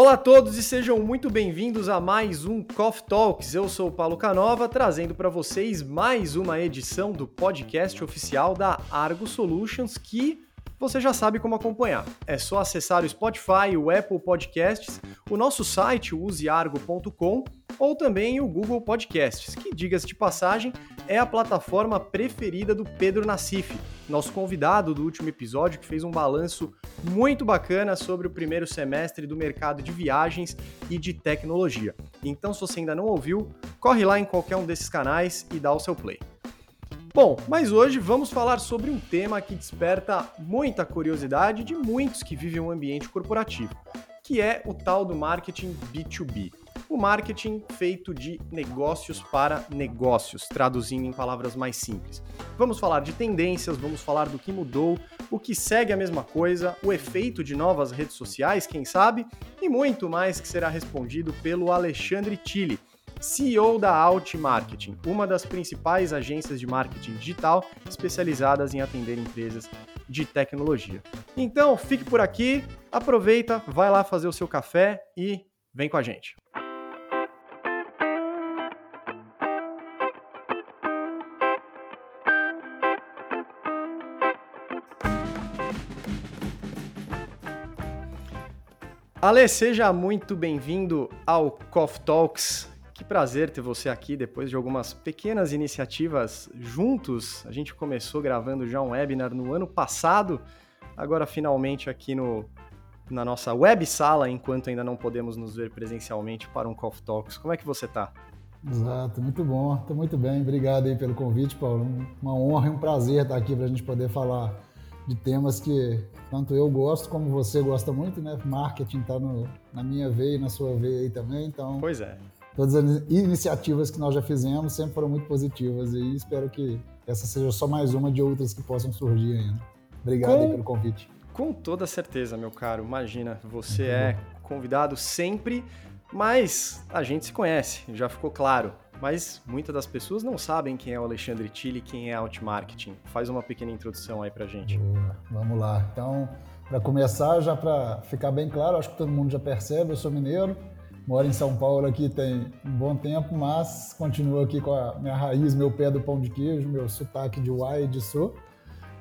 Olá a todos e sejam muito bem-vindos a mais um Coffee Talks. Eu sou o Paulo Canova, trazendo para vocês mais uma edição do podcast oficial da Argo Solutions que você já sabe como acompanhar. É só acessar o Spotify, o Apple Podcasts, o nosso site, useargo.com, ou também o Google Podcasts, que, diga-se de passagem, é a plataforma preferida do Pedro Nassif, nosso convidado do último episódio, que fez um balanço muito bacana sobre o primeiro semestre do mercado de viagens e de tecnologia. Então, se você ainda não ouviu, corre lá em qualquer um desses canais e dá o seu play. Bom, mas hoje vamos falar sobre um tema que desperta muita curiosidade de muitos que vivem um ambiente corporativo, que é o tal do marketing B2B. O marketing feito de negócios para negócios, traduzindo em palavras mais simples. Vamos falar de tendências, vamos falar do que mudou, o que segue a mesma coisa, o efeito de novas redes sociais, quem sabe, e muito mais que será respondido pelo Alexandre Tille CEO da Alt Marketing, uma das principais agências de marketing digital especializadas em atender empresas de tecnologia. Então, fique por aqui, aproveita, vai lá fazer o seu café e vem com a gente. Ale, seja muito bem-vindo ao Coffee Talks. Que prazer ter você aqui depois de algumas pequenas iniciativas juntos. A gente começou gravando já um webinar no ano passado, agora finalmente aqui no, na nossa web sala, enquanto ainda não podemos nos ver presencialmente para um Coffee Talks. Como é que você está? Exato, muito bom, estou muito bem. Obrigado aí pelo convite, Paulo. Uma honra e um prazer estar aqui para a gente poder falar de temas que tanto eu gosto como você gosta muito, né? Marketing está na minha veia e na sua veia aí também, então. Pois é todas as iniciativas que nós já fizemos sempre foram muito positivas e espero que essa seja só mais uma de outras que possam surgir ainda. Obrigado com, pelo convite. Com toda certeza, meu caro. Imagina, você muito é convidado sempre, mas a gente se conhece, já ficou claro. Mas muitas das pessoas não sabem quem é o Alexandre Tille, quem é Outmarketing. Faz uma pequena introdução aí pra gente. Boa. Vamos lá. Então, para começar, já para ficar bem claro, acho que todo mundo já percebe, eu sou mineiro, Moro em São Paulo aqui tem um bom tempo, mas continuo aqui com a minha raiz, meu pé do pão de queijo, meu sotaque de uai de sul.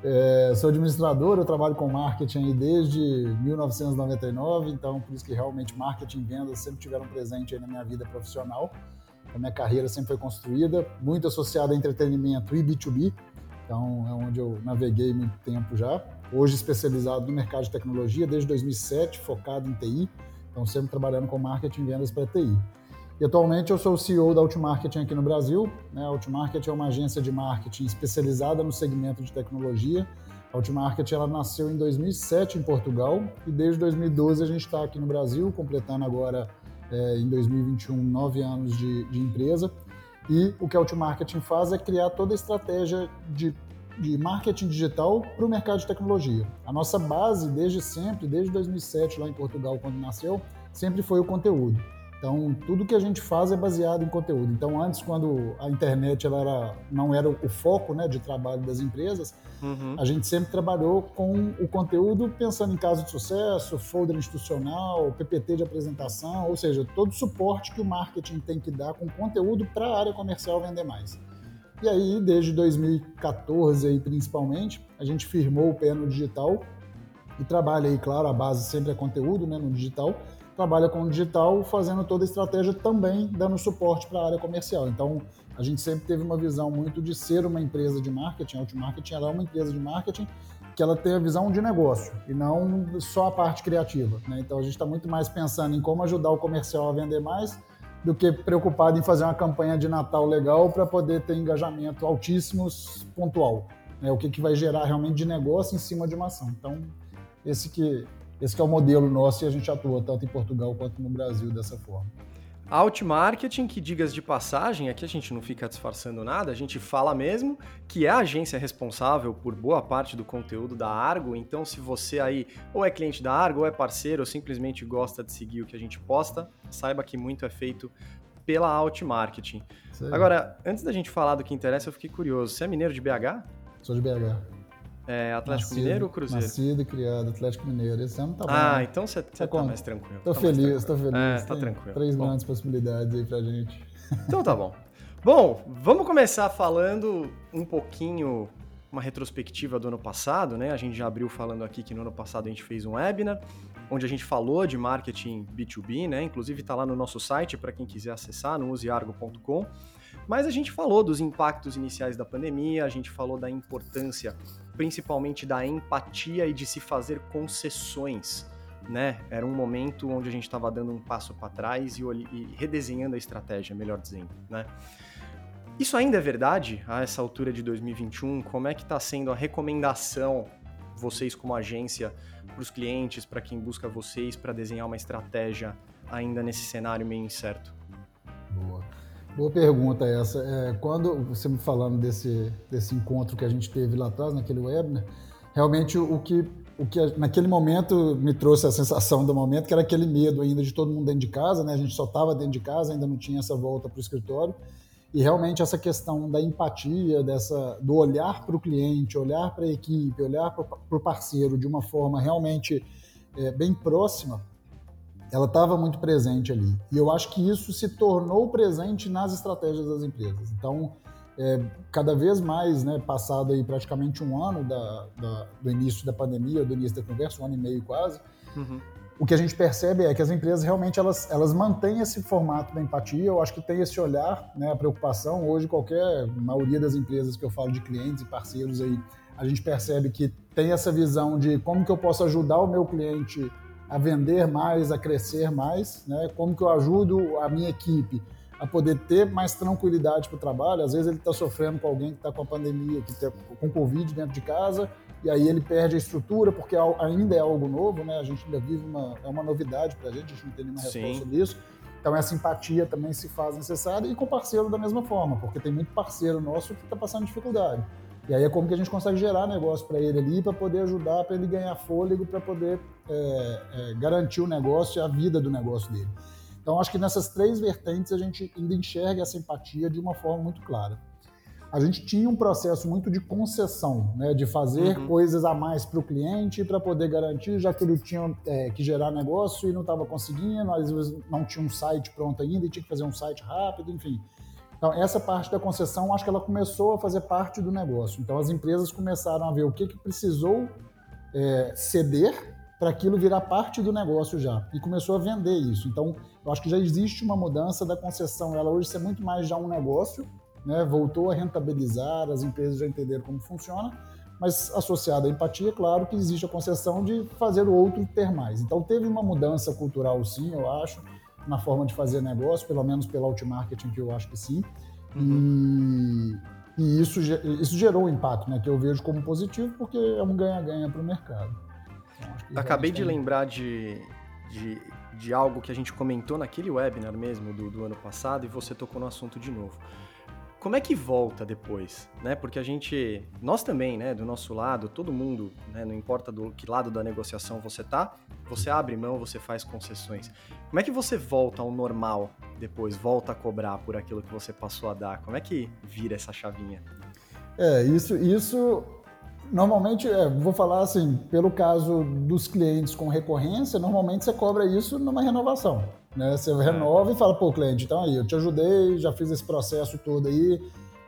É, sou administrador, eu trabalho com marketing desde 1999, então por isso que realmente marketing e vendas sempre tiveram presente na minha vida profissional. A minha carreira sempre foi construída, muito associada a entretenimento e B2B, então é onde eu naveguei muito tempo já. Hoje especializado no mercado de tecnologia desde 2007, focado em TI, então, sempre trabalhando com marketing e vendas para TI. E atualmente eu sou o CEO da Outmarketing aqui no Brasil. Né? A Outmarketing é uma agência de marketing especializada no segmento de tecnologia. A Outmarketing ela nasceu em 2007 em Portugal e desde 2012 a gente está aqui no Brasil, completando agora é, em 2021 nove anos de, de empresa. E o que a Outmarketing faz é criar toda a estratégia de de marketing digital para o mercado de tecnologia. A nossa base, desde sempre, desde 2007, lá em Portugal, quando nasceu, sempre foi o conteúdo. Então, tudo que a gente faz é baseado em conteúdo. Então, antes, quando a internet ela era, não era o foco né, de trabalho das empresas, uhum. a gente sempre trabalhou com o conteúdo pensando em caso de sucesso, folder institucional, PPT de apresentação, ou seja, todo o suporte que o marketing tem que dar com conteúdo para a área comercial vender mais. E aí, desde 2014 aí, principalmente, a gente firmou o pé no digital e trabalha aí, claro, a base sempre é conteúdo né, no digital, trabalha com o digital fazendo toda a estratégia também dando suporte para a área comercial. Então, a gente sempre teve uma visão muito de ser uma empresa de marketing, a Outmarketing ela é uma empresa de marketing que ela tem a visão de negócio e não só a parte criativa. Né? Então, a gente está muito mais pensando em como ajudar o comercial a vender mais do que preocupado em fazer uma campanha de Natal legal para poder ter engajamento altíssimos pontual. Né? O que, que vai gerar realmente de negócio em cima de uma ação. Então, esse que, esse que é o modelo nosso e a gente atua tanto em Portugal quanto no Brasil dessa forma. Outmarketing, que digas de passagem, aqui a gente não fica disfarçando nada, a gente fala mesmo que é a agência responsável por boa parte do conteúdo da Argo, então se você aí ou é cliente da Argo, ou é parceiro, ou simplesmente gosta de seguir o que a gente posta, saiba que muito é feito pela Outmarketing. Agora, antes da gente falar do que interessa, eu fiquei curioso, você é mineiro de BH? Sou de BH. É Atlético nascido, Mineiro ou Cruzeiro? Nascido e criado Atlético Mineiro. Esse ano tá bom. Ah, então você tá, tá mais tranquilo. Tô tá feliz, tô feliz. É, tá tranquilo. Três bom. grandes possibilidades aí pra gente. Então tá bom. Bom, vamos começar falando um pouquinho uma retrospectiva do ano passado, né? A gente já abriu falando aqui que no ano passado a gente fez um webinar onde a gente falou de marketing B2B, né? Inclusive está lá no nosso site para quem quiser acessar, no useargo.com. Mas a gente falou dos impactos iniciais da pandemia, a gente falou da importância, principalmente da empatia e de se fazer concessões. Né? Era um momento onde a gente estava dando um passo para trás e, e, redesenhando a estratégia, melhor dizendo. Né? Isso ainda é verdade a essa altura de 2021? Como é que está sendo a recomendação, vocês como agência, para os clientes, para quem busca vocês, para desenhar uma estratégia ainda nesse cenário meio incerto? Boa. Pergunta essa. É, quando você me falando desse, desse encontro que a gente teve lá atrás, naquele webinar, realmente o que, o que naquele momento me trouxe a sensação do momento, que era aquele medo ainda de todo mundo dentro de casa, né? A gente só estava dentro de casa, ainda não tinha essa volta para o escritório. E realmente essa questão da empatia, dessa, do olhar para o cliente, olhar para a equipe, olhar para o parceiro de uma forma realmente é, bem próxima, ela estava muito presente ali. E eu acho que isso se tornou presente nas estratégias das empresas. Então, é, cada vez mais, né, passado aí praticamente um ano da, da, do início da pandemia, do início da conversa, um ano e meio quase, uhum. o que a gente percebe é que as empresas realmente elas, elas mantêm esse formato da empatia. Eu acho que tem esse olhar, né, a preocupação. Hoje, qualquer maioria das empresas que eu falo de clientes e parceiros aí, a gente percebe que tem essa visão de como que eu posso ajudar o meu cliente a vender mais, a crescer mais, né? Como que eu ajudo a minha equipe a poder ter mais tranquilidade para o trabalho. Às vezes ele está sofrendo com alguém que está com a pandemia, que está com Covid dentro de casa, e aí ele perde a estrutura porque ainda é algo novo, né? A gente ainda vive uma é uma novidade para a gente, a gente não tem nenhuma resposta Sim. sobre isso. Então essa empatia também se faz necessária e com o parceiro da mesma forma, porque tem muito parceiro nosso que está passando dificuldade. E aí é como que a gente consegue gerar negócio para ele ali, para poder ajudar, para ele ganhar fôlego, para poder é, é, garantir o negócio e a vida do negócio dele. Então, acho que nessas três vertentes a gente ainda enxerga essa empatia de uma forma muito clara. A gente tinha um processo muito de concessão, né, de fazer uhum. coisas a mais para o cliente para poder garantir, já que ele tinha é, que gerar negócio e não estava conseguindo, às vezes não tinha um site pronto ainda e tinha que fazer um site rápido, enfim. Então, essa parte da concessão, acho que ela começou a fazer parte do negócio. Então, as empresas começaram a ver o que, que precisou é, ceder para aquilo virar parte do negócio já. E começou a vender isso. Então, eu acho que já existe uma mudança da concessão. Ela hoje ser muito mais já um negócio, né? voltou a rentabilizar, as empresas já entenderam como funciona, mas associada à empatia, claro que existe a concessão de fazer o outro ter mais. Então, teve uma mudança cultural, sim, eu acho na forma de fazer negócio, pelo menos pela Outmarketing, que eu acho que sim. Uhum. E, e, isso, isso gerou um impacto, né, que eu vejo como positivo, porque é um ganha-ganha para o mercado. Então, Acabei de lembrar de, de, de, algo que a gente comentou naquele webinar mesmo do, do ano passado e você tocou no assunto de novo como é que volta depois, né? Porque a gente, nós também, né, do nosso lado, todo mundo, né, não importa do que lado da negociação você tá, você abre mão, você faz concessões. Como é que você volta ao normal depois, volta a cobrar por aquilo que você passou a dar? Como é que vira essa chavinha? É, isso, isso normalmente, é, vou falar assim, pelo caso dos clientes com recorrência, normalmente você cobra isso numa renovação. Né? Você renova e fala, pô, cliente, então aí, eu te ajudei, já fiz esse processo todo aí,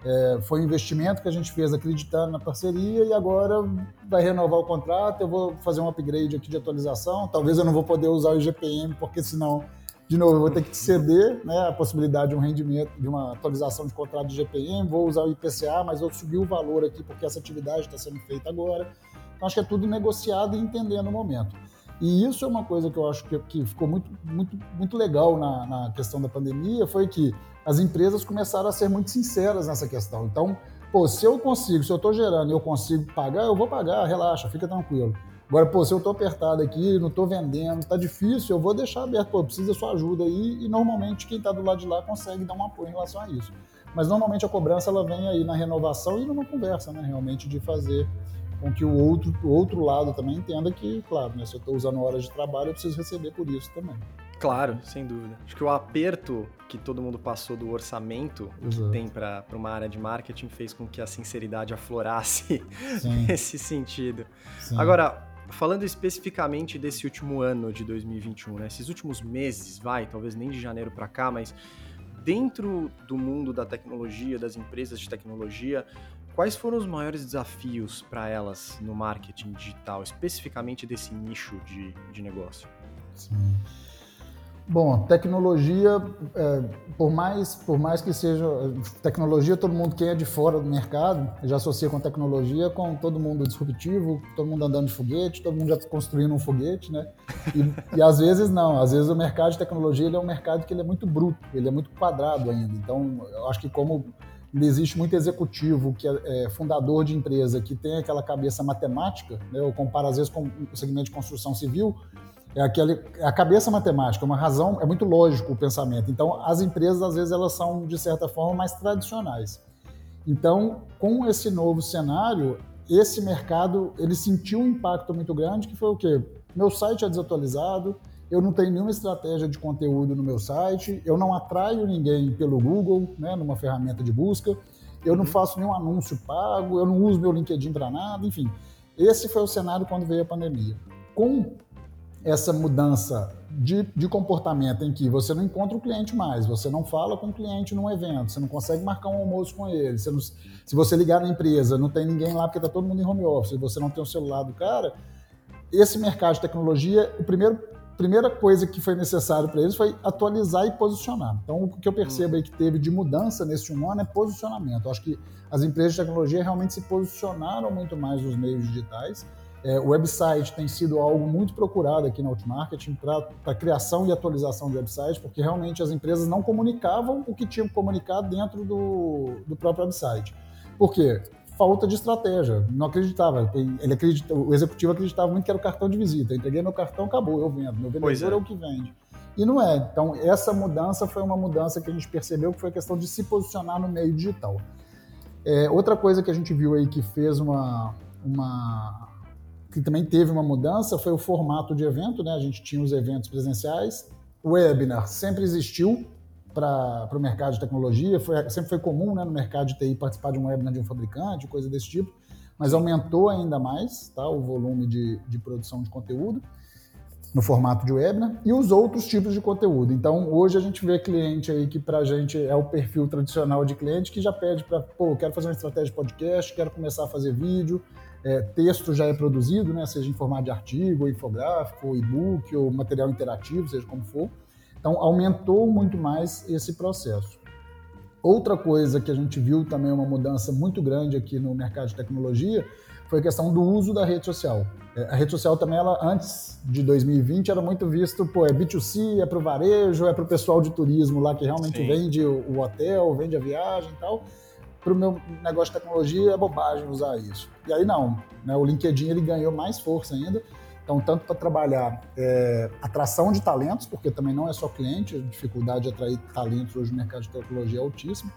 é, foi um investimento que a gente fez acreditando na parceria e agora vai renovar o contrato, eu vou fazer um upgrade aqui de atualização, talvez eu não vou poder usar o IGPM, porque senão, de novo, eu vou ter que ceder né, a possibilidade de um rendimento, de uma atualização de contrato de IGPM, vou usar o IPCA, mas eu subi o valor aqui porque essa atividade está sendo feita agora. Então, acho que é tudo negociado e entendendo o momento. E isso é uma coisa que eu acho que, que ficou muito, muito, muito legal na, na questão da pandemia, foi que as empresas começaram a ser muito sinceras nessa questão. Então, pô, se eu consigo, se eu estou gerando e eu consigo pagar, eu vou pagar, relaxa, fica tranquilo. Agora, pô, se eu estou apertado aqui, não estou vendendo, está difícil, eu vou deixar aberto, pô, precisa da sua ajuda aí, e normalmente quem está do lado de lá consegue dar um apoio em relação a isso. Mas normalmente a cobrança ela vem aí na renovação e numa conversa, né, realmente, de fazer com que o outro, o outro lado também entenda que, claro, né, se eu estou usando horas de trabalho, eu preciso receber por isso também. Claro, sem dúvida. Acho que o aperto que todo mundo passou do orçamento Exato. que tem para uma área de marketing fez com que a sinceridade aflorasse nesse sentido. Sim. Agora, falando especificamente desse último ano de 2021, né? Esses últimos meses, vai, talvez nem de janeiro para cá, mas dentro do mundo da tecnologia, das empresas de tecnologia, quais foram os maiores desafios para elas no marketing digital, especificamente desse nicho de, de negócio? Sim. Bom, tecnologia, é, por, mais, por mais que seja tecnologia, todo mundo que é de fora do mercado já associa com tecnologia com todo mundo disruptivo, todo mundo andando de foguete, todo mundo já construindo um foguete, né? E, e às vezes não, às vezes o mercado de tecnologia é um mercado que é muito bruto, ele é muito quadrado ainda. Então, eu acho que como existe muito executivo que é, é fundador de empresa que tem aquela cabeça matemática, né? eu comparo às vezes com o segmento de construção civil, é, aquele, é a cabeça matemática, uma razão, é muito lógico o pensamento. Então, as empresas, às vezes, elas são, de certa forma, mais tradicionais. Então, com esse novo cenário, esse mercado, ele sentiu um impacto muito grande, que foi o quê? Meu site é desatualizado, eu não tenho nenhuma estratégia de conteúdo no meu site, eu não atraio ninguém pelo Google, né, numa ferramenta de busca, eu não uhum. faço nenhum anúncio pago, eu não uso meu LinkedIn para nada, enfim. Esse foi o cenário quando veio a pandemia. Com essa mudança de, de, comportamento em que você não encontra o cliente mais, você não fala com o cliente num evento, você não consegue marcar um almoço com ele, você não, se você ligar na empresa, não tem ninguém lá porque está todo mundo em home office, você não tem o celular do cara, esse mercado de tecnologia, o primeiro primeira coisa que foi necessário para eles foi atualizar e posicionar. Então, o que eu percebo aí que teve de mudança nesse um ano é posicionamento. Eu acho que as empresas de tecnologia realmente se posicionaram muito mais nos meios digitais é, o website tem sido algo muito procurado aqui na Outmarketing para a criação e atualização de website, porque realmente as empresas não comunicavam o que tinham comunicado dentro do, do próprio website. Por quê? Falta de estratégia. Não acreditava. Ele acredita, o executivo acreditava muito que era o cartão de visita. Eu entreguei meu cartão, acabou, eu vendo. Meu vendedor é. é o que vende. E não é. Então, essa mudança foi uma mudança que a gente percebeu que foi a questão de se posicionar no meio digital. É, outra coisa que a gente viu aí que fez uma, uma que também teve uma mudança foi o formato de evento, né? A gente tinha os eventos presenciais. O webinar sempre existiu para o mercado de tecnologia, foi, sempre foi comum né, no mercado de TI participar de um webinar de um fabricante, coisa desse tipo, mas aumentou ainda mais tá, o volume de, de produção de conteúdo no formato de webinar e os outros tipos de conteúdo. Então, hoje a gente vê cliente aí que para a gente é o perfil tradicional de cliente que já pede para, pô, quero fazer uma estratégia de podcast, quero começar a fazer vídeo, é, texto já é produzido, né, seja em formato de artigo, infográfico, e-book ou material interativo, seja como for. Então, aumentou muito mais esse processo. Outra coisa que a gente viu também uma mudança muito grande aqui no mercado de tecnologia foi a questão do uso da rede social. É, a rede social também, ela, antes de 2020, era muito visto, pô, é B2C, é para o varejo, é para o pessoal de turismo lá que realmente Sim. vende o hotel, vende a viagem e tal para o meu negócio de tecnologia é bobagem usar isso. E aí não, né? o LinkedIn ele ganhou mais força ainda. Então, tanto para trabalhar é, atração de talentos, porque também não é só cliente, a dificuldade de atrair talentos hoje no mercado de tecnologia é altíssima.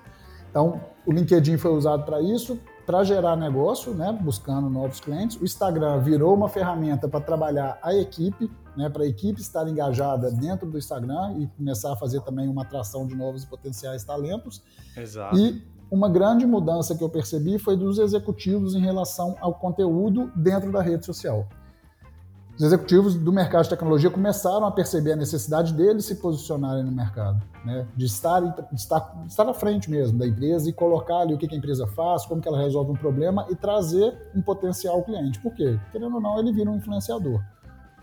Então, o LinkedIn foi usado para isso, para gerar negócio, né, buscando novos clientes. O Instagram virou uma ferramenta para trabalhar a equipe, né, para a equipe estar engajada dentro do Instagram e começar a fazer também uma atração de novos e potenciais talentos. Exato. E uma grande mudança que eu percebi foi dos executivos em relação ao conteúdo dentro da rede social. Os executivos do mercado de tecnologia começaram a perceber a necessidade deles se posicionarem no mercado, né? de, estar, de, estar, de estar frente mesmo da empresa e colocar ali o que a empresa faz, como que ela resolve um problema e trazer um potencial cliente. Por quê? Querendo ou não, ele vira um influenciador.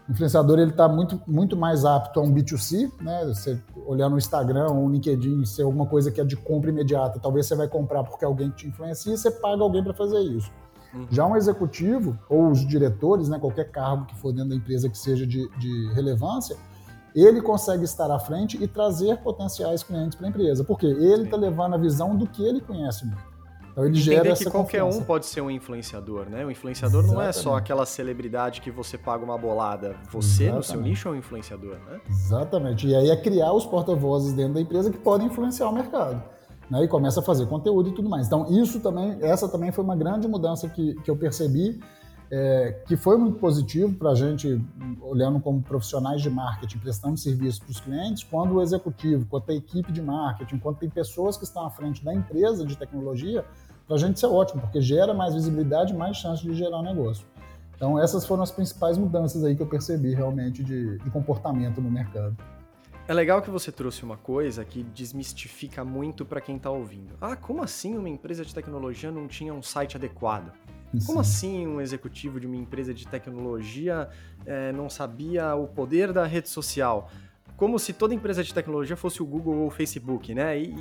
O influenciador ele está muito, muito mais apto a um B2C, né? Você olhar no Instagram ou no LinkedIn, ser alguma coisa que é de compra imediata, talvez você vai comprar porque alguém te influencia e você paga alguém para fazer isso. Uhum. Já um executivo ou os diretores, né, qualquer cargo que for dentro da empresa que seja de, de relevância, ele consegue estar à frente e trazer potenciais clientes para a empresa, porque ele está levando a visão do que ele conhece muito. Então ele Entender gera que qualquer confiança. um pode ser um influenciador, né? O influenciador Exatamente. não é só aquela celebridade que você paga uma bolada. Você, Exatamente. no seu nicho, é um influenciador, né? Exatamente. E aí é criar os porta-vozes dentro da empresa que podem influenciar o mercado. Né? E começa a fazer conteúdo e tudo mais. Então, isso também, essa também foi uma grande mudança que, que eu percebi é, que foi muito positivo para a gente, olhando como profissionais de marketing, prestando serviço para os clientes, quando o executivo, quando a equipe de marketing, quando tem pessoas que estão à frente da empresa de tecnologia, para a gente isso é ótimo, porque gera mais visibilidade, mais chance de gerar negócio. Então, essas foram as principais mudanças aí que eu percebi realmente de, de comportamento no mercado. É legal que você trouxe uma coisa que desmistifica muito para quem está ouvindo. Ah, como assim uma empresa de tecnologia não tinha um site adequado? Sim. Como assim um executivo de uma empresa de tecnologia é, não sabia o poder da rede social? Como se toda empresa de tecnologia fosse o Google ou o Facebook, né? E,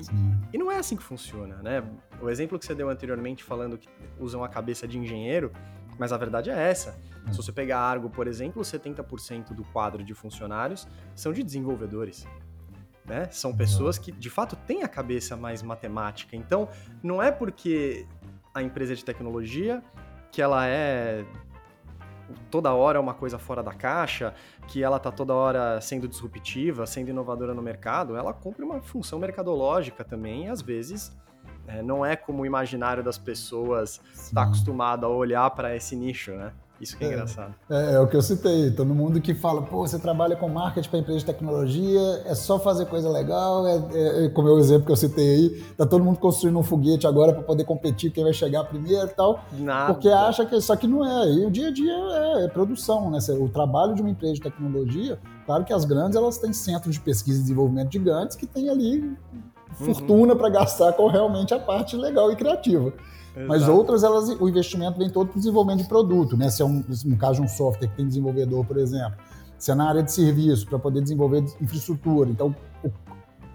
e, não é assim que funciona, né? O exemplo que você deu anteriormente falando que usam a cabeça de engenheiro, mas a verdade é essa. Se você pegar a Argo, por exemplo, 70% do quadro de funcionários são de desenvolvedores. Né? São pessoas que, de fato, têm a cabeça mais matemática. Então, não é porque a empresa de tecnologia que ela é toda hora uma coisa fora da caixa, que ela está toda hora sendo disruptiva, sendo inovadora no mercado, ela cumpre uma função mercadológica também, e às vezes é, não é como o imaginário das pessoas está acostumado a olhar para esse nicho, né? Isso que é, é engraçado. É, é, o que eu citei. Todo mundo que fala, pô, você trabalha com marketing para empresa de tecnologia, é só fazer coisa legal, é, é, é como é o exemplo que eu citei aí, tá todo mundo construindo um foguete agora para poder competir quem vai chegar primeiro e tal. Nada. Porque acha que isso aqui não é. E o dia a dia é, é produção, né? O trabalho de uma empresa de tecnologia, claro que as grandes elas têm centros de pesquisa e desenvolvimento gigantes que tem ali uhum. fortuna para gastar com realmente a parte legal e criativa. Exato. Mas outras, elas, o investimento vem todo para o desenvolvimento de produto, né? Se é um, no caso de um software que tem desenvolvedor, por exemplo, se é na área de serviço, para poder desenvolver infraestrutura. Então, o,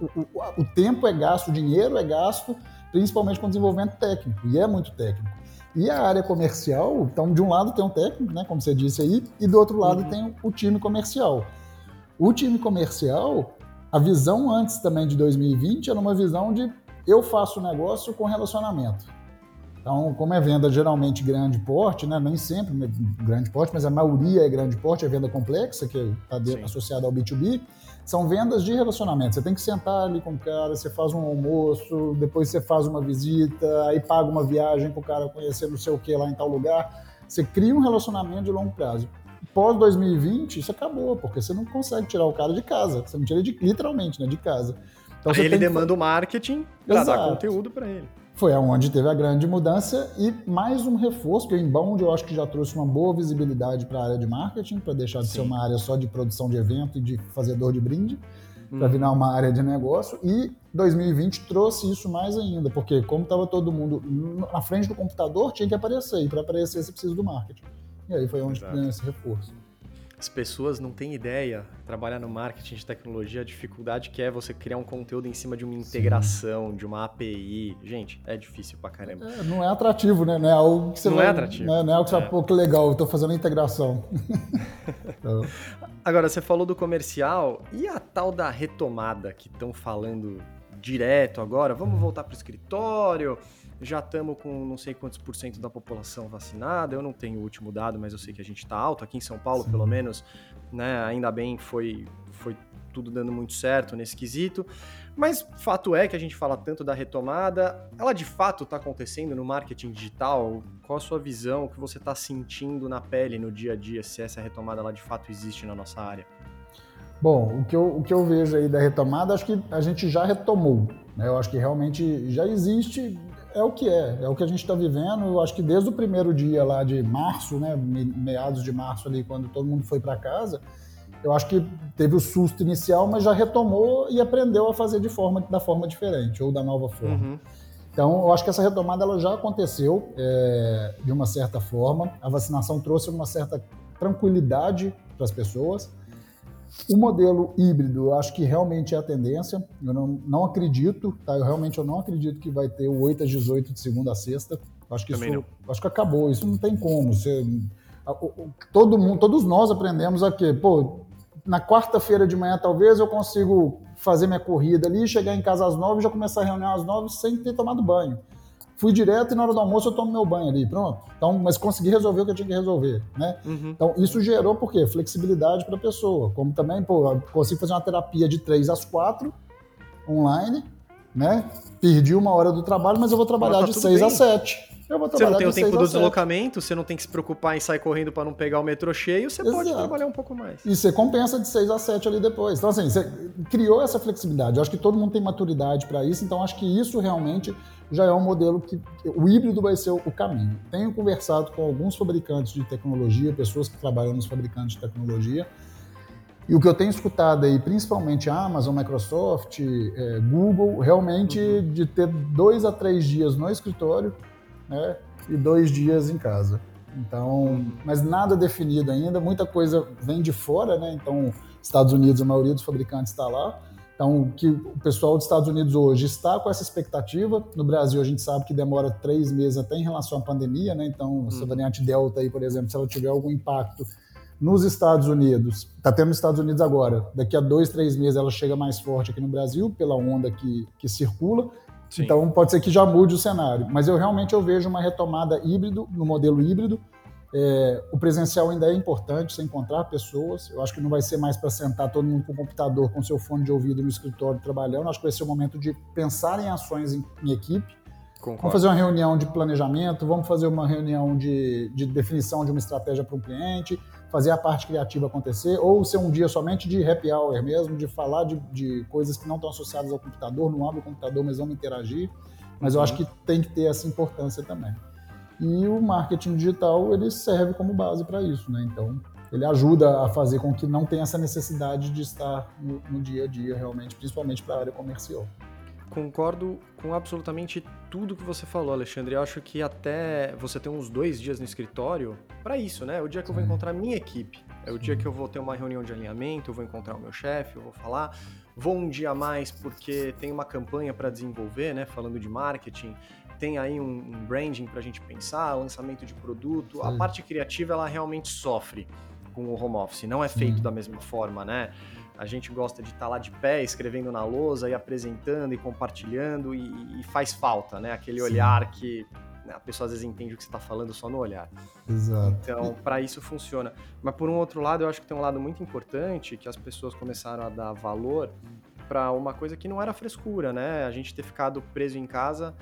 o, o, tempo é gasto, o dinheiro é gasto, principalmente com desenvolvimento técnico, e é muito técnico. E a área comercial, então, de um lado tem um técnico, né, como você disse aí, e do outro lado uhum. tem o time comercial. O time comercial, a visão antes também de 2020 era uma visão de eu faço negócio com relacionamento. Então, como é venda geralmente grande porte, né? nem sempre grande porte, mas a maioria é grande porte, é venda complexa, que está associada ao B2B, são vendas de relacionamento. Você tem que sentar ali com o cara, você faz um almoço, depois você faz uma visita, aí paga uma viagem para o cara conhecer não sei o que lá em tal lugar. Você cria um relacionamento de longo prazo. Pós 2020, isso acabou, porque você não consegue tirar o cara de casa. Você não tira de, literalmente, né, de casa. Então, aí ele demanda que... o marketing para dar conteúdo para ele foi aonde teve a grande mudança e mais um reforço, que o Inbound eu acho que já trouxe uma boa visibilidade para a área de marketing, para deixar de Sim. ser uma área só de produção de evento e de fazedor de brinde, hum. para virar uma área de negócio. E 2020 trouxe isso mais ainda, porque como estava todo mundo na frente do computador, tinha que aparecer, e para aparecer você precisa do marketing. E aí foi onde ganhou esse reforço. As pessoas não têm ideia, trabalhar no marketing de tecnologia, a dificuldade que é você criar um conteúdo em cima de uma integração, Sim. de uma API. Gente, é difícil pra caramba. É, não é atrativo, né? Não é algo que você Não vai, é atrativo. Não é, não é algo que você é. fala, pô, que legal, eu tô fazendo a integração. então. Agora, você falou do comercial e a tal da retomada que estão falando direto agora? Vamos voltar pro escritório? Já estamos com não sei quantos por cento da população vacinada. Eu não tenho o último dado, mas eu sei que a gente está alto. Aqui em São Paulo, Sim. pelo menos, né, ainda bem foi, foi tudo dando muito certo nesse quesito. Mas fato é que a gente fala tanto da retomada, ela de fato está acontecendo no marketing digital? Qual a sua visão, o que você está sentindo na pele, no dia a dia, se essa retomada ela de fato existe na nossa área? Bom, o que, eu, o que eu vejo aí da retomada, acho que a gente já retomou. Né? Eu acho que realmente já existe é o que é, é o que a gente está vivendo. Eu acho que desde o primeiro dia lá de março, né, meados de março ali, quando todo mundo foi para casa, eu acho que teve o susto inicial, mas já retomou e aprendeu a fazer de forma da forma diferente ou da nova forma. Uhum. Então, eu acho que essa retomada ela já aconteceu é, de uma certa forma. A vacinação trouxe uma certa tranquilidade para as pessoas. O modelo híbrido, eu acho que realmente é a tendência. Eu não, não acredito, tá? Eu realmente eu não acredito que vai ter o 8 às 18 de segunda a sexta. Eu acho que Também isso, não. acho que acabou. Isso não tem como. Você, todo mundo, todos nós aprendemos a quê? Pô, na quarta-feira de manhã talvez eu consigo fazer minha corrida ali, chegar em casa às nove, já começar a reunião às nove sem ter tomado banho. Fui direto e na hora do almoço eu tomo meu banho ali, pronto. Então, mas consegui resolver o que eu tinha que resolver, né? Uhum. Então, isso gerou, por quê? Flexibilidade para a pessoa. Como também, pô, consigo fazer uma terapia de 3 às 4 online, né? Perdi uma hora do trabalho, mas eu vou trabalhar tá de 6 a 7. Eu vou você não tem o tempo do deslocamento, você não tem que se preocupar em sair correndo para não pegar o metrô cheio, você Exato. pode trabalhar um pouco mais. E você compensa de 6 a 7 ali depois. Então, assim, você criou essa flexibilidade. Eu acho que todo mundo tem maturidade para isso, então acho que isso realmente já é um modelo que o híbrido vai ser o caminho. Tenho conversado com alguns fabricantes de tecnologia, pessoas que trabalham nos fabricantes de tecnologia, e o que eu tenho escutado aí, principalmente a Amazon, Microsoft, é, Google, realmente uhum. de ter dois a três dias no escritório né, e dois dias em casa. Então, mas nada definido ainda, muita coisa vem de fora, né? Então, Estados Unidos, a maioria dos fabricantes está lá. Então, que o pessoal dos Estados Unidos hoje está com essa expectativa. No Brasil, a gente sabe que demora três meses até em relação à pandemia, né? Então, essa uhum. variante Delta aí, por exemplo, se ela tiver algum impacto nos Estados Unidos, está tendo nos Estados Unidos agora, daqui a dois, três meses ela chega mais forte aqui no Brasil, pela onda que, que circula. Sim. Então pode ser que já mude o cenário. Mas eu realmente eu vejo uma retomada híbrido, no modelo híbrido. É, o presencial ainda é importante, você encontrar pessoas. Eu acho que não vai ser mais para sentar todo mundo com o computador, com seu fone de ouvido no escritório trabalhando. Eu acho que vai ser o momento de pensar em ações em, em equipe. Concordo. Vamos fazer uma reunião de planejamento, vamos fazer uma reunião de, de definição de uma estratégia para um cliente, fazer a parte criativa acontecer, ou ser um dia somente de happy hour mesmo, de falar de, de coisas que não estão associadas ao computador, não abre o computador, mas vamos interagir. Mas uhum. eu acho que tem que ter essa importância também. E o marketing digital, ele serve como base para isso, né? Então, ele ajuda a fazer com que não tenha essa necessidade de estar no, no dia a dia, realmente, principalmente para a área comercial. Concordo com absolutamente tudo que você falou, Alexandre. Eu acho que até você ter uns dois dias no escritório para isso, né? O dia que eu vou encontrar a minha equipe. É o dia que eu vou ter uma reunião de alinhamento, eu vou encontrar o meu chefe, eu vou falar. Vou um dia a mais porque tem uma campanha para desenvolver, né? Falando de marketing, tem aí um, um branding para a gente pensar, lançamento de produto. Sim. A parte criativa ela realmente sofre com o home office. Não é feito Sim. da mesma forma, né? A gente gosta de estar tá lá de pé, escrevendo na lousa e apresentando e compartilhando e, e faz falta, né? Aquele Sim. olhar que a pessoa às vezes entende o que você está falando só no olhar. Exato. Então, para isso funciona. Mas por um outro lado, eu acho que tem um lado muito importante que as pessoas começaram a dar valor para uma coisa que não era frescura, né? A gente ter ficado preso em casa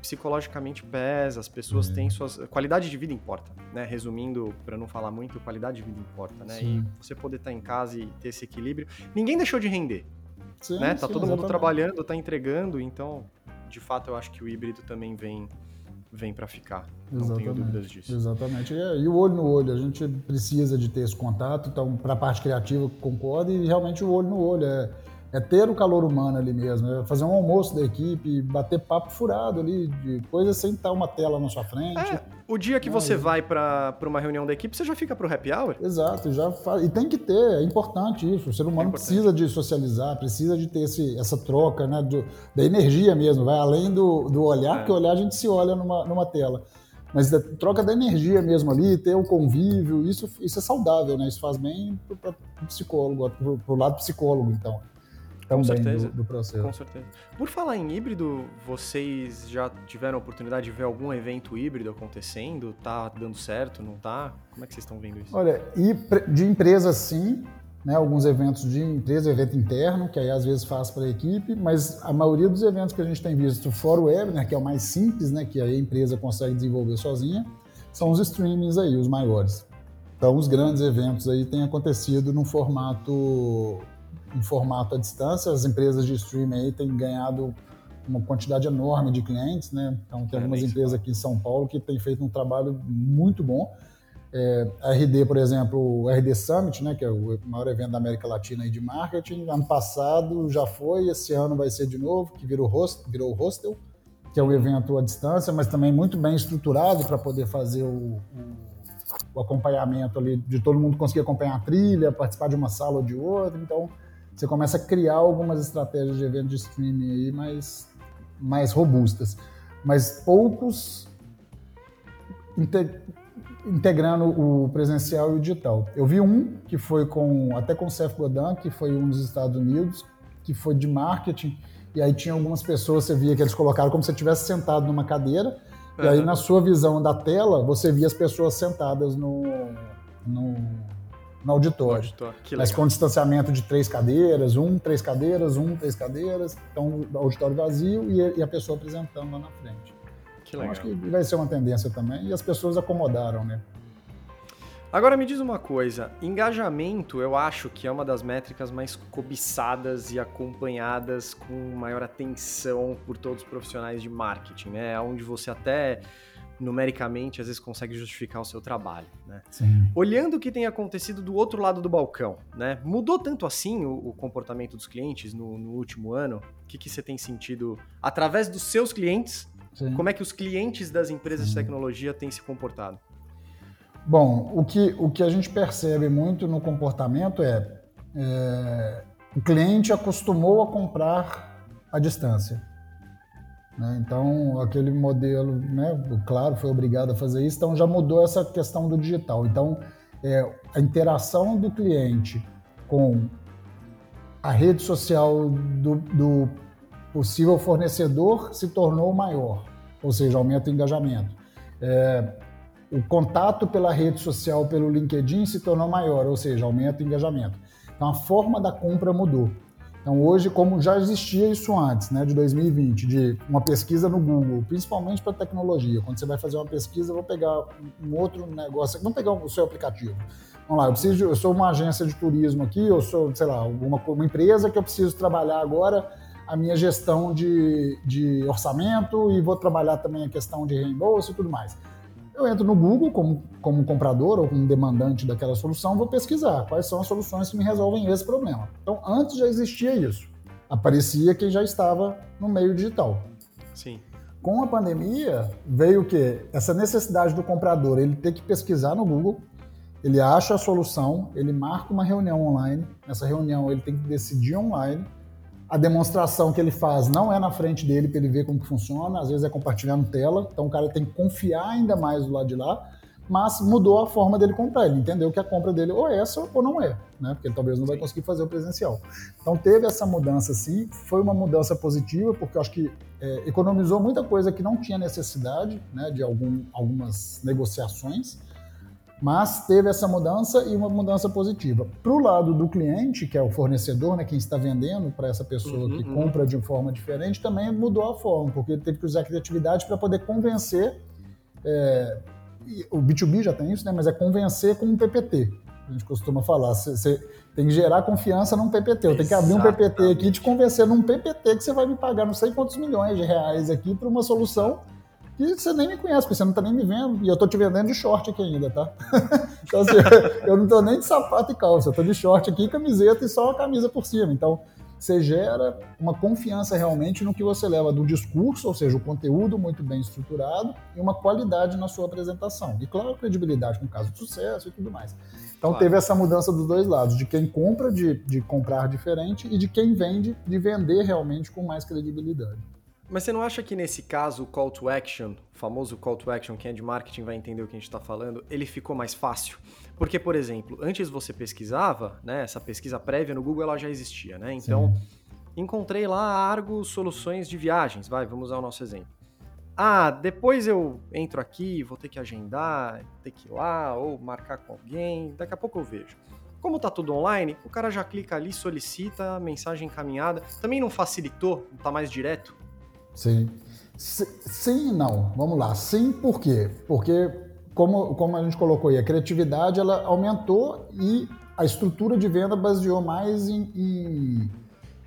psicologicamente pesa, as pessoas é. têm suas. Qualidade de vida importa, né? Resumindo, para não falar muito, qualidade de vida importa, né? Sim. E você poder estar tá em casa e ter esse equilíbrio. Ninguém deixou de render. Sim, né? Tá sim, todo exatamente. mundo trabalhando, tá entregando, então, de fato, eu acho que o híbrido também vem vem para ficar. Não exatamente, tenho dúvidas disso. Exatamente. E, o olho no olho, a gente precisa de ter esse contato, então, para a parte criativa, concordo, e realmente o olho no olho é é ter o calor humano ali mesmo, é fazer um almoço da equipe, bater papo furado ali, de coisas sem estar uma tela na sua frente. É, o dia que é, você vai para uma reunião da equipe, você já fica pro happy hour? Exato, já faz, e tem que ter, é importante isso. O ser humano é precisa de socializar, precisa de ter esse, essa troca, né, do, da energia mesmo, vai além do, do olhar, é. porque olhar a gente se olha numa, numa tela. Mas da troca da energia mesmo ali, ter o convívio, isso, isso é saudável, né? Isso faz bem para o psicólogo, para o lado psicólogo, então com certeza, do, do, processo. Com certeza. Por falar em híbrido, vocês já tiveram a oportunidade de ver algum evento híbrido acontecendo? Tá dando certo, não tá? Como é que vocês estão vendo isso? Olha, e de empresa sim, né, alguns eventos de empresa, evento interno, que aí às vezes faz para a equipe, mas a maioria dos eventos que a gente tem visto fora o webinar, que é o mais simples, né, que a empresa consegue desenvolver sozinha, são os streamings aí, os maiores. Então, os grandes eventos aí têm acontecido num formato em formato à distância. As empresas de streaming aí têm ganhado uma quantidade enorme de clientes, né? Então tem é, algumas empresas aqui em São Paulo que têm feito um trabalho muito bom. É, a RD, por exemplo, o RD Summit, né, que é o maior evento da América Latina de marketing, ano passado já foi, esse ano vai ser de novo, que virou, host, virou hostel, que é um evento à distância, mas também muito bem estruturado para poder fazer o, o, o, acompanhamento ali, de todo mundo conseguir acompanhar a trilha, participar de uma sala ou de outra. Então, você começa a criar algumas estratégias de evento de streaming aí mais, mais robustas. Mas poucos integrando o presencial e o digital. Eu vi um que foi com até com o Seth Godin, que foi um dos Estados Unidos, que foi de marketing, e aí tinha algumas pessoas, você via que eles colocaram como se você estivesse sentado numa cadeira, uhum. e aí na sua visão da tela, você via as pessoas sentadas no, no no auditório. auditório. Mas com distanciamento de três cadeiras, um, três cadeiras, um, três cadeiras. Então, auditório vazio e, e a pessoa apresentando lá na frente. Que legal. Então, acho que vai ser uma tendência também. E as pessoas acomodaram, né? Agora me diz uma coisa, engajamento eu acho que é uma das métricas mais cobiçadas e acompanhadas com maior atenção por todos os profissionais de marketing, né? Onde você até numericamente às vezes consegue justificar o seu trabalho, né? Olhando o que tem acontecido do outro lado do balcão, né? Mudou tanto assim o, o comportamento dos clientes no, no último ano? O que, que você tem sentido através dos seus clientes? Sim. Como é que os clientes das empresas Sim. de tecnologia têm se comportado? Bom, o que, o que a gente percebe muito no comportamento é, é o cliente acostumou a comprar à distância. Né? Então, aquele modelo, né, claro, foi obrigado a fazer isso, então já mudou essa questão do digital. Então, é, a interação do cliente com a rede social do, do possível fornecedor se tornou maior, ou seja, aumenta o engajamento. É, o contato pela rede social, pelo LinkedIn, se tornou maior, ou seja, aumenta o engajamento. Então a forma da compra mudou. Então hoje, como já existia isso antes, né, de 2020, de uma pesquisa no Google, principalmente para tecnologia, quando você vai fazer uma pesquisa, eu vou pegar um outro negócio, vamos pegar o seu aplicativo. Vamos lá, eu preciso, eu sou uma agência de turismo aqui, eu sou, sei lá, uma, uma empresa que eu preciso trabalhar agora a minha gestão de, de orçamento e vou trabalhar também a questão de reembolso e tudo mais. Eu entro no Google como, como comprador ou como demandante daquela solução, vou pesquisar quais são as soluções que me resolvem esse problema. Então, antes já existia isso. Aparecia quem já estava no meio digital. Sim. Com a pandemia, veio o quê? Essa necessidade do comprador, ele ter que pesquisar no Google, ele acha a solução, ele marca uma reunião online, nessa reunião ele tem que decidir online, a demonstração que ele faz não é na frente dele para ele ver como que funciona, às vezes é compartilhando tela, então o cara tem que confiar ainda mais do lado de lá, mas mudou a forma dele comprar, ele entendeu que a compra dele ou é essa ou não é, né? Porque ele talvez não vai conseguir fazer o presencial. Então teve essa mudança sim, foi uma mudança positiva, porque eu acho que é, economizou muita coisa que não tinha necessidade, né, de algum, algumas negociações, mas teve essa mudança e uma mudança positiva. Para o lado do cliente, que é o fornecedor, né, quem está vendendo para essa pessoa uhum, que uhum. compra de forma diferente, também mudou a forma, porque ele teve que usar criatividade para poder convencer. É, o B2B já tem isso, né, mas é convencer com um PPT. A gente costuma falar. Você tem que gerar confiança num PPT. Eu tenho que abrir um PPT aqui e te convencer num PPT que você vai me pagar não sei quantos milhões de reais aqui para uma solução e você nem me conhece, porque você não tá nem me vendo. E eu tô te vendendo de short aqui ainda, tá? então, assim, eu não tô nem de sapato e calça, eu tô de short aqui, camiseta e só a camisa por cima. Então, você gera uma confiança realmente no que você leva do discurso, ou seja, o conteúdo muito bem estruturado e uma qualidade na sua apresentação. E, claro, credibilidade com caso de sucesso e tudo mais. Então, claro. teve essa mudança dos dois lados, de quem compra de, de comprar diferente e de quem vende de vender realmente com mais credibilidade. Mas você não acha que nesse caso o call to action, o famoso call to action, quem é de marketing vai entender o que a gente está falando, ele ficou mais fácil? Porque, por exemplo, antes você pesquisava, né? Essa pesquisa prévia no Google ela já existia, né? Então, Sim. encontrei lá Argo Soluções de Viagens, vai, vamos usar o nosso exemplo. Ah, depois eu entro aqui, vou ter que agendar, ter que ir lá, ou marcar com alguém, daqui a pouco eu vejo. Como tá tudo online, o cara já clica ali, solicita a mensagem encaminhada. Também não facilitou, não tá mais direto? Sim. Sim e não. Vamos lá. Sim, por quê? Porque, como, como a gente colocou aí, a criatividade ela aumentou e a estrutura de venda baseou mais em, em,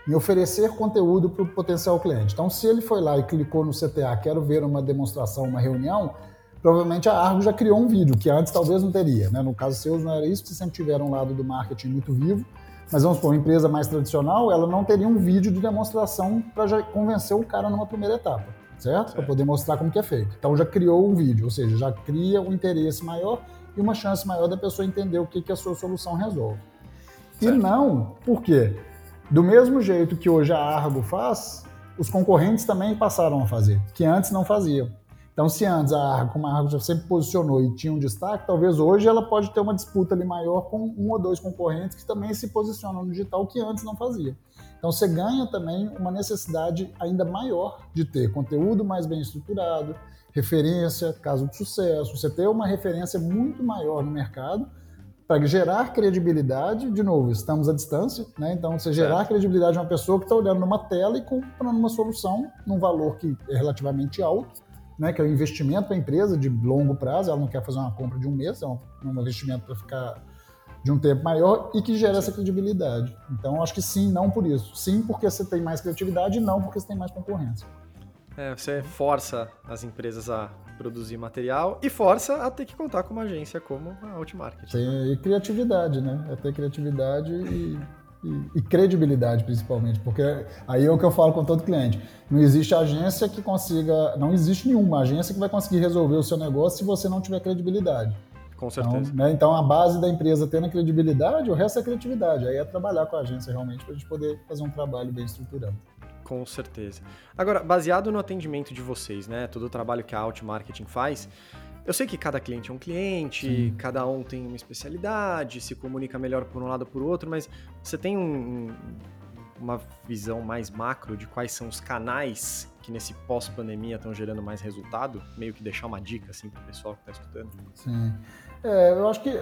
em oferecer conteúdo para o potencial cliente. Então, se ele foi lá e clicou no CTA, quero ver uma demonstração, uma reunião, provavelmente a Argo já criou um vídeo, que antes talvez não teria. Né? No caso seu, não era isso, porque sempre tiveram um lado do marketing muito vivo mas vamos supor, uma empresa mais tradicional, ela não teria um vídeo de demonstração para já convencer o cara numa primeira etapa, certo? Para poder mostrar como que é feito. Então já criou um vídeo, ou seja, já cria um interesse maior e uma chance maior da pessoa entender o que, que a sua solução resolve. Certo. E não, por quê? Do mesmo jeito que hoje a Argo faz, os concorrentes também passaram a fazer, que antes não faziam. Então, se antes a Argo, como a Argo já sempre posicionou e tinha um destaque, talvez hoje ela pode ter uma disputa ali maior com um ou dois concorrentes que também se posicionam no digital que antes não fazia. Então, você ganha também uma necessidade ainda maior de ter conteúdo mais bem estruturado, referência, caso de sucesso, você ter uma referência muito maior no mercado para gerar credibilidade, de novo, estamos à distância, né? Então, você gerar certo. credibilidade de uma pessoa que está olhando numa tela e comprando uma solução num valor que é relativamente alto, né? Que é um investimento para a empresa de longo prazo, ela não quer fazer uma compra de um mês, é um, um investimento para ficar de um tempo maior e que gera essa credibilidade. Então, acho que sim, não por isso. Sim, porque você tem mais criatividade e não porque você tem mais concorrência. É, você força as empresas a produzir material e força a ter que contar com uma agência como a Outmarket. Tem, e criatividade, né? É ter criatividade e, e, e, credibilidade, principalmente. Porque aí é o que eu falo com todo cliente. Não existe agência que consiga. Não existe nenhuma agência que vai conseguir resolver o seu negócio se você não tiver credibilidade. Com certeza. Então, né, então, a base da empresa tendo credibilidade, o resto é criatividade. Aí é trabalhar com a agência realmente para a gente poder fazer um trabalho bem estruturado. Com certeza. Agora, baseado no atendimento de vocês, né? Todo o trabalho que a Out Marketing faz, eu sei que cada cliente é um cliente, Sim. cada um tem uma especialidade, se comunica melhor por um lado ou por outro, mas você tem um, uma visão mais macro de quais são os canais que nesse pós-pandemia estão gerando mais resultado? Meio que deixar uma dica assim para o pessoal que está escutando. Sim. É, eu acho que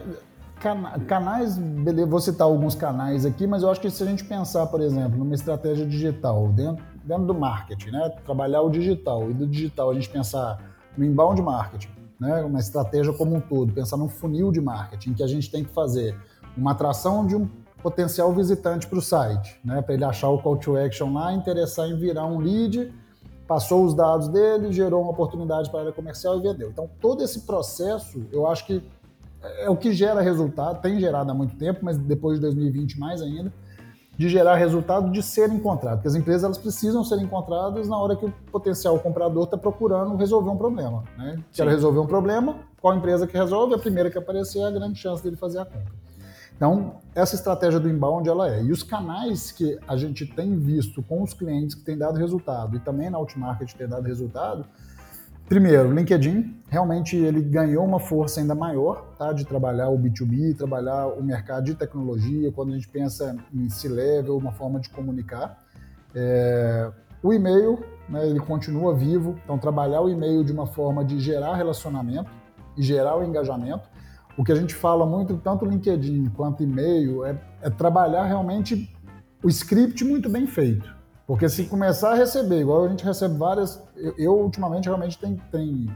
Cana canais, beleza, vou citar alguns canais aqui, mas eu acho que se a gente pensar, por exemplo, numa estratégia digital, dentro, dentro do marketing, né? trabalhar o digital, e do digital a gente pensar no inbound marketing, né? uma estratégia como um todo, pensar num funil de marketing, que a gente tem que fazer uma atração de um potencial visitante para o site, né? para ele achar o call to action lá, interessar em virar um lead, passou os dados dele, gerou uma oportunidade para a área comercial e vendeu. Então, todo esse processo, eu acho que é o que gera resultado, tem gerado há muito tempo, mas depois de 2020 mais ainda, de gerar resultado de ser encontrado. Porque as empresas elas precisam ser encontradas na hora que o potencial comprador está procurando resolver um problema. Né? Se ela resolver um problema, qual empresa que resolve? A primeira que aparecer é a grande chance dele fazer a compra. Então, essa estratégia do inbound ela é. E os canais que a gente tem visto com os clientes que têm dado resultado e também na Outmarket tem dado resultado, Primeiro, o LinkedIn, realmente ele ganhou uma força ainda maior tá, de trabalhar o B2B, trabalhar o mercado de tecnologia, quando a gente pensa em C-Level, uma forma de comunicar. É, o e-mail, né, ele continua vivo, então trabalhar o e-mail de uma forma de gerar relacionamento e gerar o engajamento. O que a gente fala muito, tanto LinkedIn quanto e-mail, é, é trabalhar realmente o script muito bem feito. Porque se começar a receber, igual a gente recebe várias. Eu, eu ultimamente realmente tem, tem,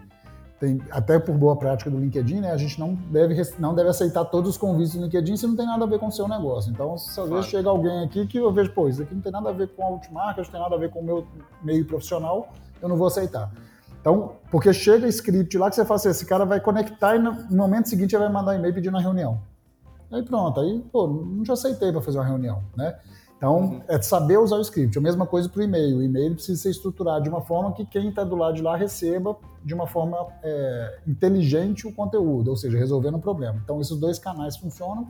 tem, até por boa prática do LinkedIn, né? A gente não deve, não deve aceitar todos os convites do LinkedIn se não tem nada a ver com o seu negócio. Então, se às vezes chega alguém aqui que eu vejo, pô, isso aqui não tem nada a ver com a Ultimarca, não tem nada a ver com o meu meio profissional, eu não vou aceitar. Então, porque chega script lá que você fala assim, esse cara vai conectar e no momento seguinte ele vai mandar e-mail pedindo uma reunião. Aí pronto, aí, pô, não te aceitei para fazer uma reunião, né? Então, uhum. é saber usar o script. A mesma coisa para o e-mail. O e-mail precisa ser estruturado de uma forma que quem está do lado de lá receba de uma forma é, inteligente o conteúdo, ou seja, resolvendo o problema. Então, esses dois canais funcionam.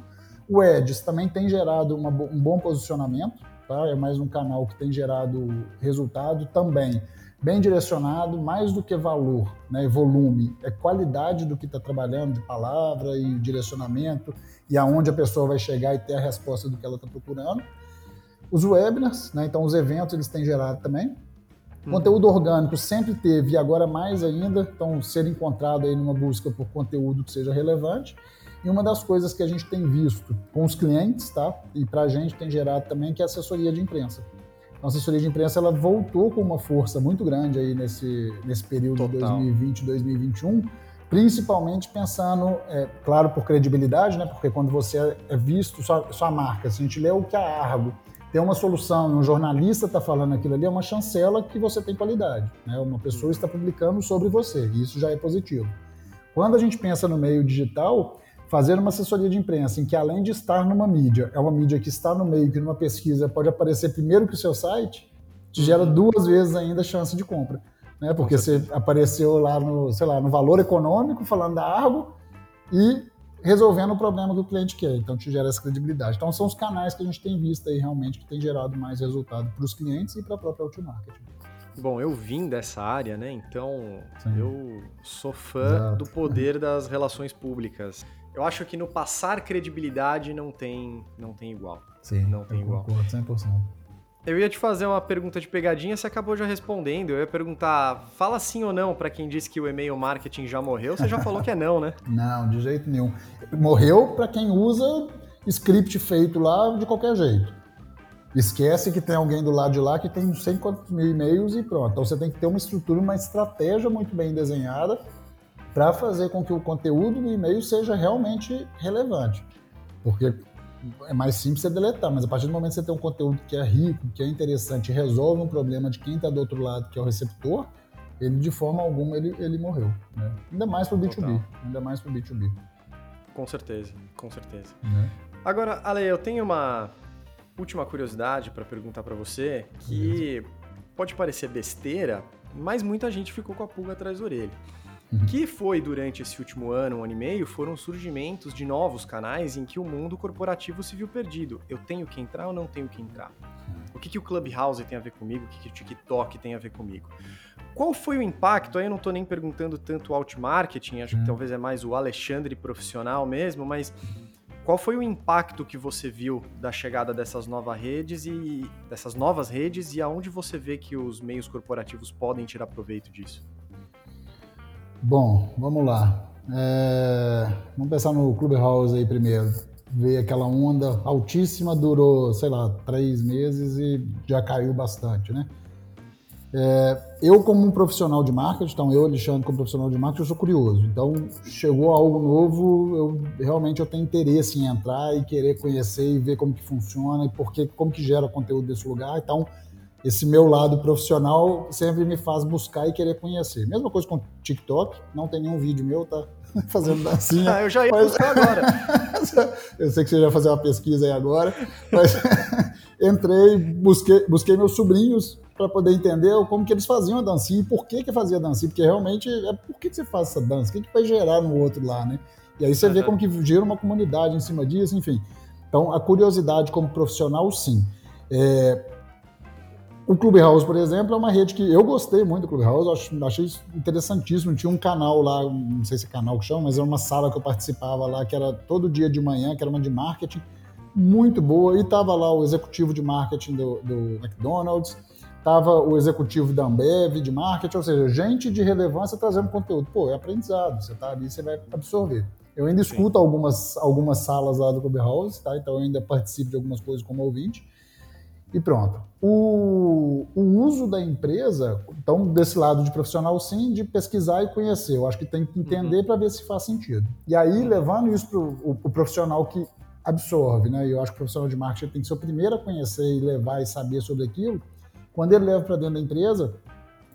O Ads também tem gerado uma, um bom posicionamento, tá? é mais um canal que tem gerado resultado também bem direcionado, mais do que valor, né, volume, é qualidade do que está trabalhando, de palavra e direcionamento, e aonde a pessoa vai chegar e ter a resposta do que ela está procurando. Os webinars, né? então os eventos eles têm gerado também. Uhum. Conteúdo orgânico sempre teve e agora mais ainda, então ser encontrado aí numa busca por conteúdo que seja relevante. E uma das coisas que a gente tem visto com os clientes, tá? E para a gente tem gerado também que é a assessoria de imprensa. Então, a assessoria de imprensa ela voltou com uma força muito grande aí nesse, nesse período de 2020, 2021, principalmente pensando, é, claro, por credibilidade, né? Porque quando você é visto, sua, sua marca, se a gente lê o que a Argo tem uma solução, um jornalista está falando aquilo ali, é uma chancela que você tem qualidade. Né? Uma pessoa está publicando sobre você, e isso já é positivo. Quando a gente pensa no meio digital, fazer uma assessoria de imprensa em que, além de estar numa mídia, é uma mídia que está no meio, que numa pesquisa pode aparecer primeiro que o seu site, te gera uhum. duas vezes ainda a chance de compra. Né? Porque você apareceu lá no, sei lá, no valor econômico, falando da Argo, e resolvendo o problema que o cliente quer. Então, te gera essa credibilidade. Então, são os canais que a gente tem visto aí realmente que tem gerado mais resultado para os clientes e para a própria Ultimarket. Bom, eu vim dessa área, né? Então, Sim. eu sou fã Exato. do poder das relações públicas. Eu acho que no passar credibilidade não tem, não tem igual. Sim, não tem igual. Concordo 100%. Eu ia te fazer uma pergunta de pegadinha, você acabou já respondendo. Eu ia perguntar, fala sim ou não para quem disse que o e-mail marketing já morreu. Você já falou que é não, né? Não, de jeito nenhum. Morreu para quem usa script feito lá de qualquer jeito. Esquece que tem alguém do lado de lá que tem não sei quantos mil e-mails e pronto. Então você tem que ter uma estrutura, uma estratégia muito bem desenhada para fazer com que o conteúdo do e-mail seja realmente relevante. Porque é mais simples você deletar, mas a partir do momento que você tem um conteúdo que é rico, que é interessante, resolve um problema de quem está do outro lado, que é o receptor, ele de forma alguma ele, ele morreu. Né? Ainda mais para o B2B. Ainda mais para o B2B. Com certeza, com certeza. Né? Agora, Ale, eu tenho uma última curiosidade para perguntar para você, que pode parecer besteira, mas muita gente ficou com a pulga atrás da orelha. Uhum. Que foi durante esse último ano, um ano e meio, foram surgimentos de novos canais em que o mundo corporativo se viu perdido. Eu tenho que entrar ou não tenho que entrar? O que, que o Clubhouse tem a ver comigo? O que, que o TikTok tem a ver comigo? Qual foi o impacto? Aí eu não estou nem perguntando tanto o outmarketing, acho que uhum. talvez é mais o Alexandre profissional mesmo, mas qual foi o impacto que você viu da chegada dessas novas redes e dessas novas redes e aonde você vê que os meios corporativos podem tirar proveito disso? Bom, vamos lá. É... Vamos pensar no Clubhouse aí primeiro. Veio aquela onda altíssima, durou, sei lá, três meses e já caiu bastante, né? É, eu, como um profissional de marketing, então eu, Alexandre, como profissional de marketing, eu sou curioso. Então, chegou algo novo, eu realmente eu tenho interesse em entrar e querer conhecer e ver como que funciona e porque, como que gera conteúdo desse lugar. Então, esse meu lado profissional sempre me faz buscar e querer conhecer. Mesma coisa com TikTok, não tem nenhum vídeo meu, tá fazendo dancinha. ah, eu já ia mas... buscar agora. eu sei que você já vai fazer uma pesquisa aí agora, mas entrei, busquei, busquei meus sobrinhos para poder entender como que eles faziam a dancinha e por que que fazia a dancinha, porque realmente é por que, que você faz essa dança, o que, que vai gerar no outro lá, né? E aí você uhum. vê como que gera uma comunidade em cima disso, enfim. Então, a curiosidade como profissional, sim. É... O Clubhouse, por exemplo, é uma rede que eu gostei muito do Clubhouse, eu achei interessantíssimo. Tinha um canal lá, não sei se é canal que chama, mas era uma sala que eu participava lá, que era todo dia de manhã, que era uma de marketing, muito boa. E tava lá o executivo de marketing do, do McDonald's, estava o executivo da Ambev, de marketing, ou seja, gente de relevância trazendo conteúdo. Pô, é aprendizado, você está ali, você vai absorver. Eu ainda escuto algumas, algumas salas lá do Clubhouse, tá? então eu ainda participo de algumas coisas como ouvinte. E pronto. O, o uso da empresa, então, desse lado de profissional, sim, de pesquisar e conhecer. Eu acho que tem que entender uhum. para ver se faz sentido. E aí, uhum. levando isso para o profissional que absorve, né? Eu acho que o profissional de marketing tem que ser o primeiro a conhecer e levar e saber sobre aquilo quando ele leva para dentro da empresa,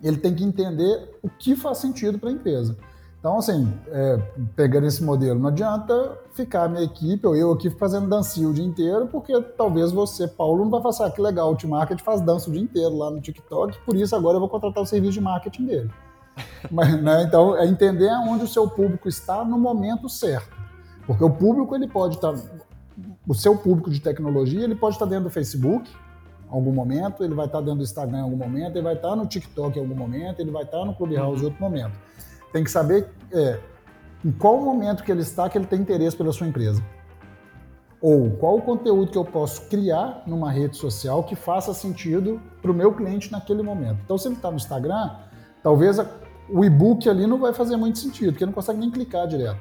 ele tem que entender o que faz sentido para a empresa. Então, assim, é, pegando esse modelo, não adianta ficar a minha equipe ou eu aqui fazendo dancinha o dia inteiro, porque talvez você, Paulo, não vai falar, ah, que legal, o T-Market faz dança o dia inteiro lá no TikTok, por isso agora eu vou contratar o serviço de marketing dele. Mas, né, então, é entender onde o seu público está no momento certo. Porque o público, ele pode estar... Tá, o seu público de tecnologia, ele pode estar dentro do Facebook, algum momento, ele vai estar dentro do Instagram em algum momento, ele vai estar no TikTok em algum momento, ele vai estar no Clubhouse uhum. em outro momento. Tem que saber é, em qual momento que ele está que ele tem interesse pela sua empresa. Ou qual o conteúdo que eu posso criar numa rede social que faça sentido para o meu cliente naquele momento. Então, se ele está no Instagram, talvez a, o e-book ali não vai fazer muito sentido, porque ele não consegue nem clicar direto.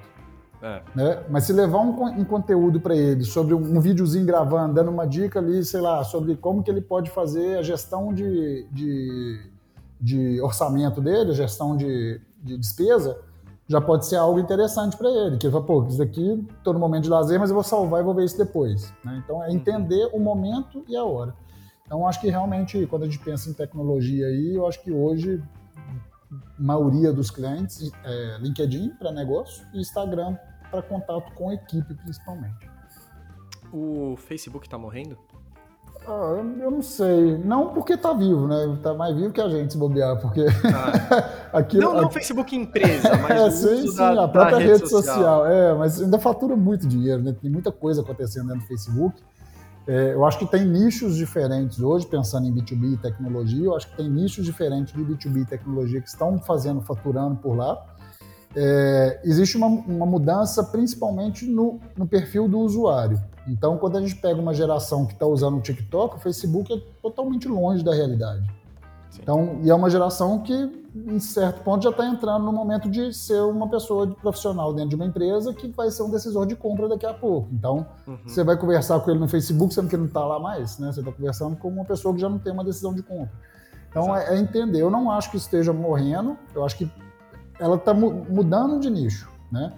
É. Né? Mas se levar um, um conteúdo para ele sobre um, um videozinho gravando, dando uma dica ali, sei lá, sobre como que ele pode fazer a gestão de, de, de orçamento dele, a gestão de, de despesa, já pode ser algo interessante para ele. Que ele fala, pô, isso aqui estou no momento de lazer, mas eu vou salvar e vou ver isso depois. Né? Então é uhum. entender o momento e a hora. Então acho que realmente, quando a gente pensa em tecnologia aí, eu acho que hoje maioria dos clientes é LinkedIn para negócio e Instagram para contato com equipe, principalmente. O Facebook está morrendo? Ah, eu não sei. Não porque está vivo, né? Está mais vivo que a gente se bobear, porque... Ah. Aquilo, não, não o Facebook empresa, mas é, sim, sim, da, a própria rede, rede social. social. É, mas ainda fatura muito dinheiro, né? Tem muita coisa acontecendo dentro do Facebook. É, eu acho que tem nichos diferentes hoje, pensando em B2B e tecnologia, eu acho que tem nichos diferentes de B2B e tecnologia que estão fazendo, faturando por lá. É, existe uma, uma, mudança principalmente no, no, perfil do usuário. Então, quando a gente pega uma geração que está usando o TikTok, o Facebook é totalmente longe da realidade. Sim. Então, e é uma geração que, em certo ponto, já está entrando no momento de ser uma pessoa de profissional dentro de uma empresa que vai ser um decisor de compra daqui a pouco. Então, uhum. você vai conversar com ele no Facebook, sendo que ele não está lá mais, né? Você está conversando com uma pessoa que já não tem uma decisão de compra. Então, é, é, entender. Eu não acho que esteja morrendo, eu acho que ela está mudando de nicho, né?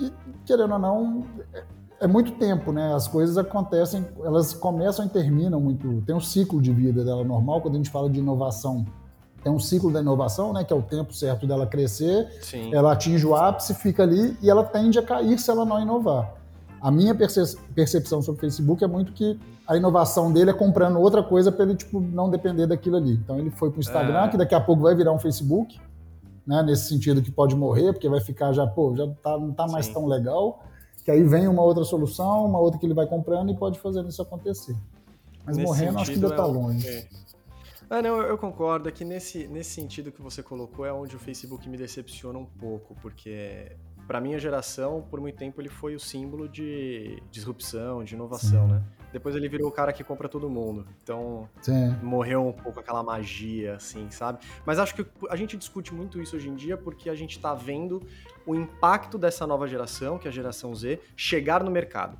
E, querendo ou não, é, é muito tempo, né? As coisas acontecem, elas começam e terminam muito. Tem um ciclo de vida dela normal, quando a gente fala de inovação. Tem um ciclo da inovação, né? Que é o tempo certo dela crescer. Sim. Ela atinge o ápice, fica ali e ela tende a cair se ela não inovar. A minha percepção sobre o Facebook é muito que a inovação dele é comprando outra coisa para ele tipo, não depender daquilo ali. Então ele foi para o Instagram, é. que daqui a pouco vai virar um Facebook né, nesse sentido que pode morrer, porque vai ficar já, pô, já tá, não está mais Sim. tão legal, que aí vem uma outra solução, uma outra que ele vai comprando e pode fazer isso acontecer. Mas nesse morrendo acho que ainda está é longe. É. Ah, não, eu concordo. É que nesse, nesse sentido que você colocou é onde o Facebook me decepciona um pouco, porque para minha geração, por muito tempo, ele foi o símbolo de disrupção, de inovação, Sim. né? Depois ele virou o cara que compra todo mundo. Então, Sim. morreu um pouco aquela magia, assim, sabe? Mas acho que a gente discute muito isso hoje em dia porque a gente tá vendo o impacto dessa nova geração, que é a geração Z, chegar no mercado.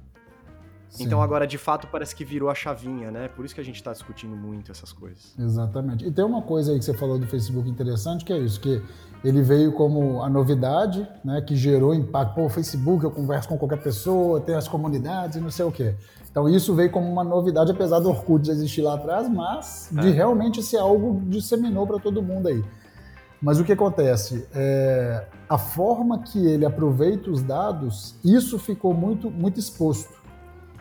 Sim. Então agora, de fato, parece que virou a chavinha, né? Por isso que a gente está discutindo muito essas coisas. Exatamente. E tem uma coisa aí que você falou do Facebook interessante, que é isso, que ele veio como a novidade, né? Que gerou impacto. Pô, o Facebook, eu converso com qualquer pessoa, tem as comunidades e não sei o quê. Então isso veio como uma novidade, apesar do Orkut já existir lá atrás, mas de é. realmente ser algo disseminou para todo mundo aí. Mas o que acontece? É, a forma que ele aproveita os dados, isso ficou muito, muito exposto.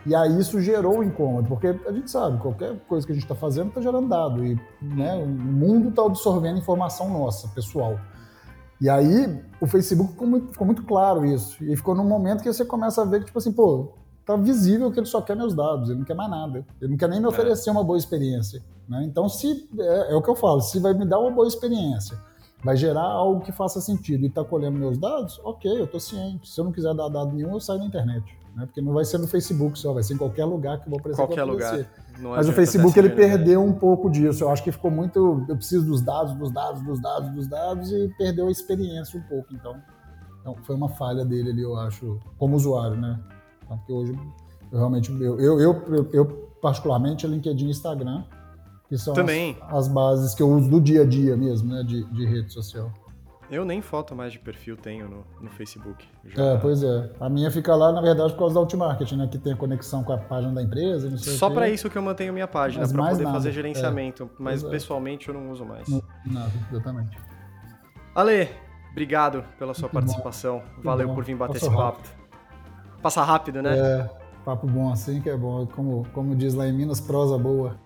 E aí isso gerou um incômodo, porque a gente sabe, qualquer coisa que a gente está fazendo está gerando dado. E né, o mundo está absorvendo informação nossa, pessoal. E aí o Facebook ficou muito, ficou muito claro isso. E ficou num momento que você começa a ver que, tipo assim, pô, tá visível que ele só quer meus dados, ele não quer mais nada. Ele não quer nem me é. oferecer é. uma boa experiência. Né? Então, se é, é, o que eu falo, se vai me dar uma boa experiência, vai gerar algo que faça sentido e está colhendo meus dados, ok, eu estou ciente. Se eu não quiser dar dado nenhum, eu saio na internet. Né? Porque não vai ser no Facebook só, vai ser em qualquer lugar que eu vou apresentar. Qualquer lugar. Mas o Facebook ele perdeu um pouco disso. Eu acho que ficou muito. Eu preciso dos dados, dos dados, dos dados, dos dados e perdeu a experiência um pouco. Então, então foi uma falha dele ali, eu acho, como usuário, né? Então, porque hoje eu realmente, eu, eu, eu, eu particularmente, é LinkedIn e Instagram, que são Também. As, as, bases que eu uso do dia a dia mesmo, né, de, de rede social. Eu nem foto mais de perfil tenho no, no Facebook. Já... É, pois é. A minha fica lá, na verdade, por causa da Ultimarket, né? Que tem a conexão com a página da empresa, não sei Só para isso que eu mantenho minha página, para poder nada. fazer gerenciamento. É. Mas pessoalmente eu não uso mais. Não, nada, exatamente. Ale, obrigado pela sua Muito participação. Bom. Valeu bom. por vir bater esse papo. Rápido. Passa rápido, né? É, papo bom assim que é bom. Como, como diz lá em Minas, prosa boa.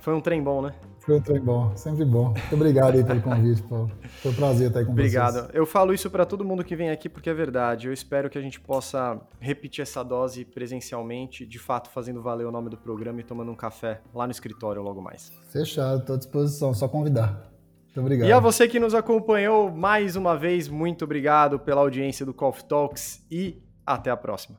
Foi um trem bom, né? Foi um trem bom, sempre bom. Muito obrigado aí pelo convite, Paulo. Foi um prazer estar aí com obrigado. vocês. Obrigado. Eu falo isso para todo mundo que vem aqui porque é verdade. Eu espero que a gente possa repetir essa dose presencialmente, de fato fazendo valer o nome do programa e tomando um café lá no escritório logo mais. Fechado, estou à disposição, só convidar. Muito obrigado. E a você que nos acompanhou mais uma vez, muito obrigado pela audiência do Coffee Talks e até a próxima.